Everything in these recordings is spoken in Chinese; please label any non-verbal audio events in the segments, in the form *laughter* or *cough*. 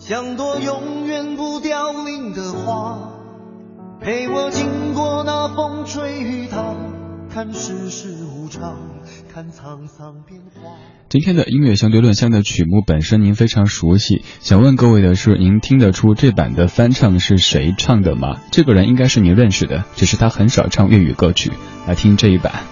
像朵永远不凋零的花，陪我经过那风吹雨打，看世事无常，看沧桑变化。今天的音乐相对论项的曲目本身您非常熟悉，想问各位的是，您听得出这版的翻唱是谁唱的吗？这个人应该是您认识的，只是他很少唱粤语歌曲。来听这一版。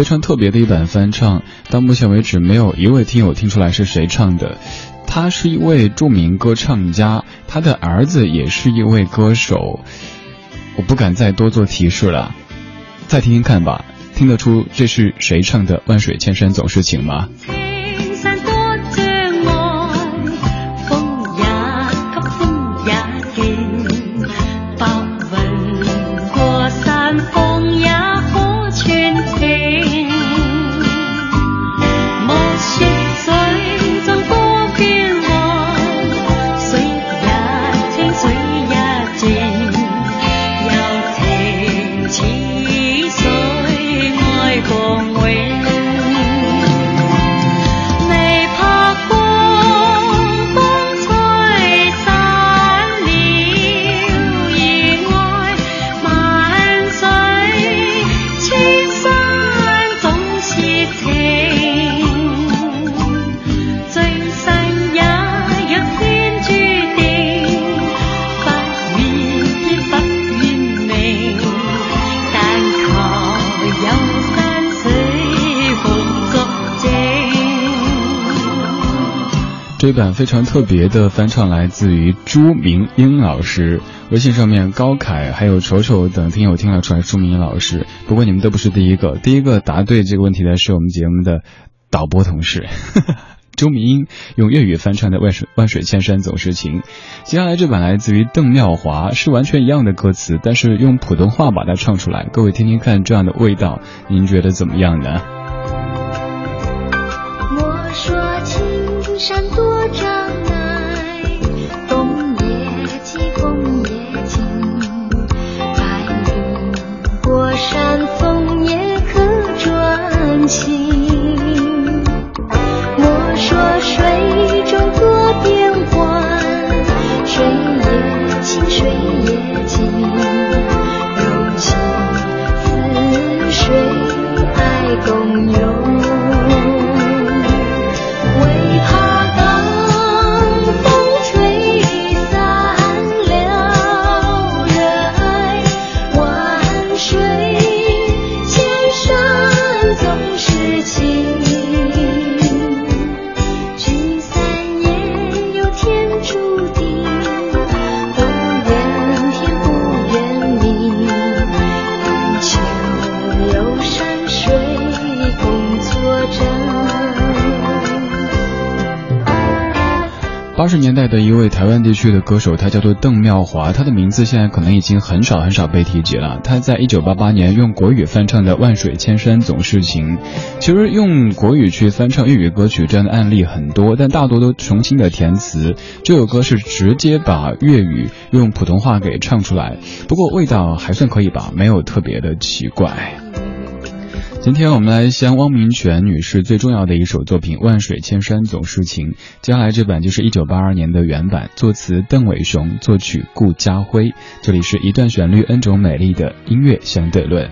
非常特别的一版翻唱，到目前为止没有一位听友听出来是谁唱的。他是一位著名歌唱家，他的儿子也是一位歌手。我不敢再多做提示了，再听听看吧。听得出这是谁唱的《万水千山总是情》吗？这版非常特别的翻唱来自于朱明英老师，微信上面高凯还有丑丑等听友听了出来朱明英老师，不过你们都不是第一个，第一个答对这个问题的是我们节目的导播同事 *laughs* 朱明英用粤语翻唱的《万水万水千山总是情》，接下来这版来自于邓妙华，是完全一样的歌词，但是用普通话把它唱出来，各位听听看这样的味道，您觉得怎么样呢？山八十年代的一位台湾地区的歌手，他叫做邓妙华，他的名字现在可能已经很少很少被提及了。他在一九八八年用国语翻唱的《万水千山总是情》，其实用国语去翻唱粤语歌曲这样的案例很多，但大多都重新的填词。这首歌是直接把粤语用普通话给唱出来，不过味道还算可以吧，没有特别的奇怪。今天我们来先汪明荃女士最重要的一首作品《万水千山总是情》，接下来这版就是一九八二年的原版，作词邓伟雄，作曲顾家辉。这里是一段旋律，n 种美丽的音乐相对论。